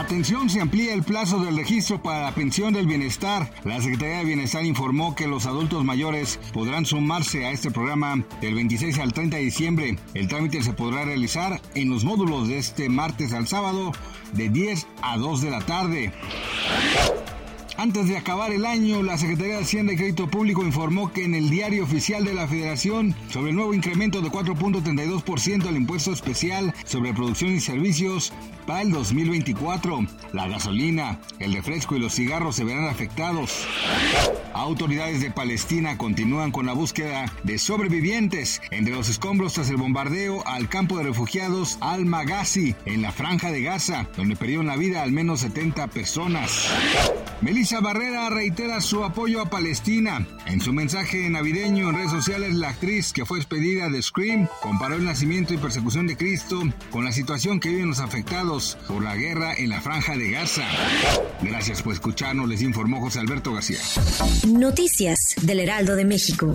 Atención, se amplía el plazo del registro para la pensión del bienestar. La Secretaría de Bienestar informó que los adultos mayores podrán sumarse a este programa del 26 al 30 de diciembre. El trámite se podrá realizar en los módulos de este martes al sábado de 10 a 2 de la tarde. Antes de acabar el año, la Secretaría de Hacienda y Crédito Público informó que en el diario oficial de la Federación sobre el nuevo incremento de 4.32% al impuesto especial sobre producción y servicios para el 2024, la gasolina, el refresco y los cigarros se verán afectados. Autoridades de Palestina continúan con la búsqueda de sobrevivientes entre los escombros tras el bombardeo al campo de refugiados Al-Maghazi en la franja de Gaza, donde perdieron la vida al menos 70 personas. Barrera reitera su apoyo a Palestina. En su mensaje navideño en redes sociales, la actriz que fue despedida de Scream comparó el nacimiento y persecución de Cristo con la situación que viven los afectados por la guerra en la franja de Gaza. Gracias por escucharnos, les informó José Alberto García. Noticias del Heraldo de México.